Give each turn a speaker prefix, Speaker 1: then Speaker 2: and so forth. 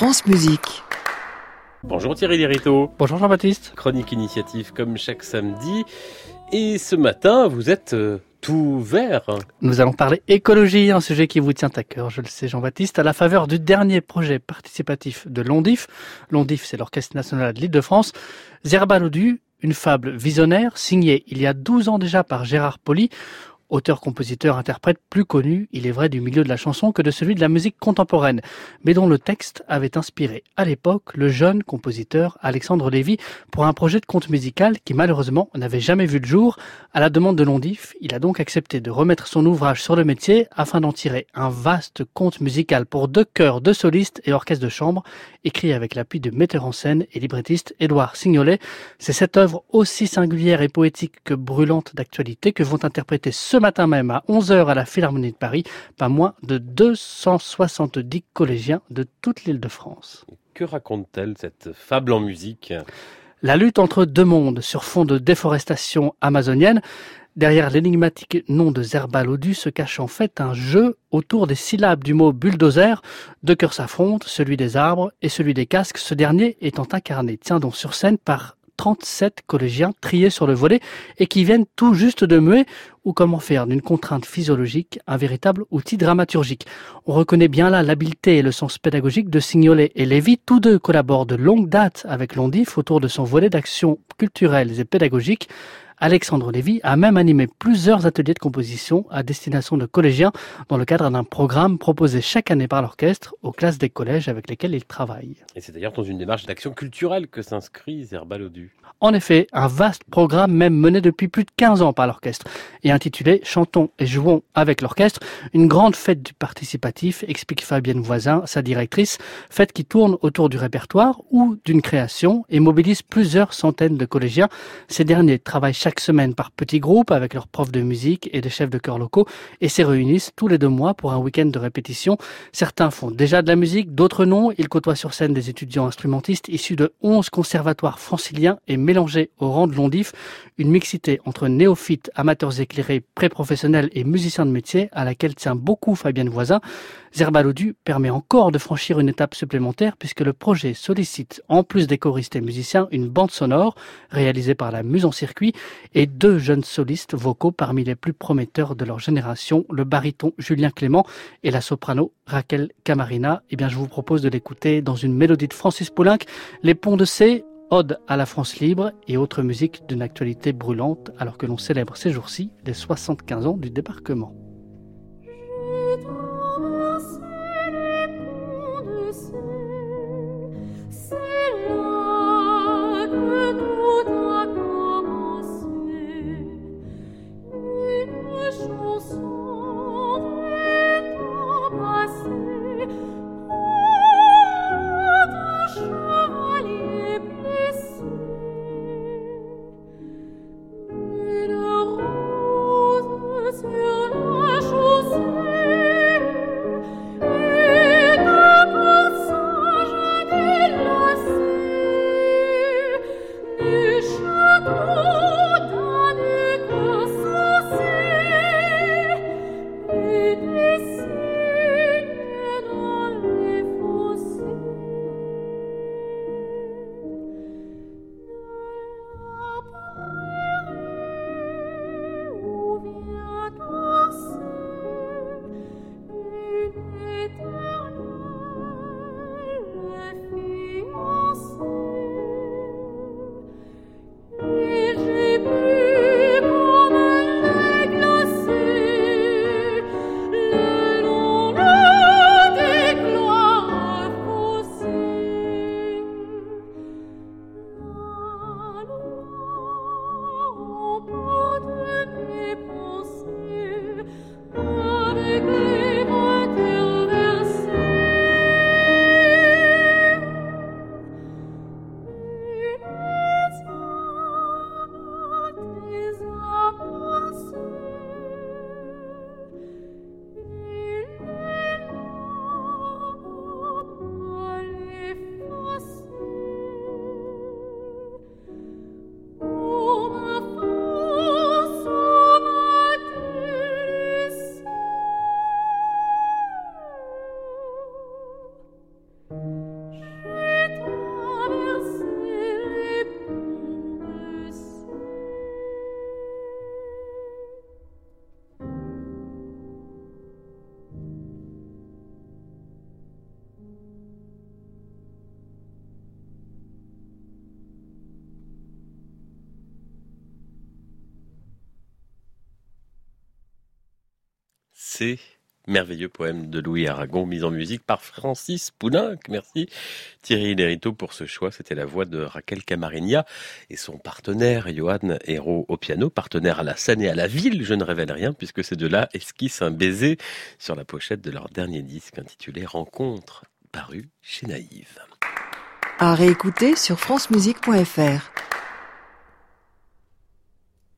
Speaker 1: France Musique.
Speaker 2: Bonjour Thierry Lériteau.
Speaker 3: Bonjour Jean-Baptiste.
Speaker 2: Chronique initiative comme chaque samedi. Et ce matin, vous êtes euh, tout vert.
Speaker 3: Nous allons parler écologie, un sujet qui vous tient à cœur, je le sais Jean-Baptiste, à la faveur du dernier projet participatif de Londif. Londif, c'est l'Orchestre national de l'Île-de-France. Zerbalodu, une fable visionnaire, signée il y a 12 ans déjà par Gérard Poli auteur, compositeur, interprète plus connu, il est vrai, du milieu de la chanson que de celui de la musique contemporaine, mais dont le texte avait inspiré à l'époque le jeune compositeur Alexandre Lévy pour un projet de conte musical qui malheureusement n'avait jamais vu le jour. À la demande de Londif, il a donc accepté de remettre son ouvrage sur le métier afin d'en tirer un vaste conte musical pour deux chœurs, deux solistes et orchestre de chambre, écrit avec l'appui de metteur en scène et librettiste Édouard Signolet. C'est cette œuvre aussi singulière et poétique que brûlante d'actualité que vont interpréter ce matin même à 11h à la Philharmonie de Paris, pas moins de 270 collégiens de toute l'île de France.
Speaker 2: Que raconte-t-elle cette fable en musique?
Speaker 3: La lutte entre deux mondes sur fond de déforestation amazonienne. Derrière l'énigmatique nom de Zerbalodu se cache en fait un jeu autour des syllabes du mot bulldozer. Deux cœurs s'affrontent, celui des arbres et celui des casques, ce dernier étant incarné, tiens donc sur scène par 37 collégiens triés sur le volet et qui viennent tout juste de muer ou comment faire d'une contrainte physiologique un véritable outil dramaturgique. On reconnaît bien là l'habileté et le sens pédagogique de Signolet et Lévy. Tous deux collaborent de longue date avec Londif autour de son volet d'actions culturelles et pédagogiques. Alexandre Lévy a même animé plusieurs ateliers de composition à destination de collégiens dans le cadre d'un programme proposé chaque année par l'orchestre aux classes des collèges avec lesquels il travaille.
Speaker 2: Et c'est d'ailleurs dans une démarche d'action culturelle que s'inscrit Zerbalodu.
Speaker 3: En effet, un vaste programme même mené depuis plus de 15 ans par l'orchestre et intitulé Chantons et jouons avec l'orchestre, une grande fête du participatif, explique Fabienne Voisin, sa directrice, fête qui tourne autour du répertoire ou d'une création et mobilise plusieurs centaines de collégiens. Ces derniers travaillent chaque semaine par petits groupes avec leurs profs de musique et des chefs de chœur locaux et se réunissent tous les deux mois pour un week-end de répétition. Certains font déjà de la musique, d'autres non. Ils côtoient sur scène des étudiants instrumentistes issus de 11 conservatoires franciliens et mélangés au rang de Londif, une mixité entre néophytes, amateurs éclairés, pré-professionnels et musiciens de métier à laquelle tient beaucoup Fabienne Voisin. Zerbalodu permet encore de franchir une étape supplémentaire puisque le projet sollicite, en plus des choristes et musiciens, une bande sonore réalisée par la Muse en circuit et deux jeunes solistes vocaux parmi les plus prometteurs de leur génération, le baryton Julien Clément et la soprano Raquel Camarina. Eh bien, je vous propose de l'écouter dans une mélodie de Francis Poulenc, Les Ponts de C, Ode à la France libre et autres musiques d'une actualité brûlante alors que l'on célèbre ces jours-ci les 75 ans du débarquement.
Speaker 2: Ave Merveilleux poème de Louis Aragon, mis en musique par Francis Poulenc. Merci Thierry Lériteau pour ce choix. C'était la voix de Raquel Camarigna et son partenaire Johan Hérault au piano, partenaire à la scène et à la ville. Je ne révèle rien puisque ces deux-là esquissent un baiser sur la pochette de leur dernier disque intitulé Rencontre, paru chez Naïve.
Speaker 1: À réécouter sur francemusique.fr.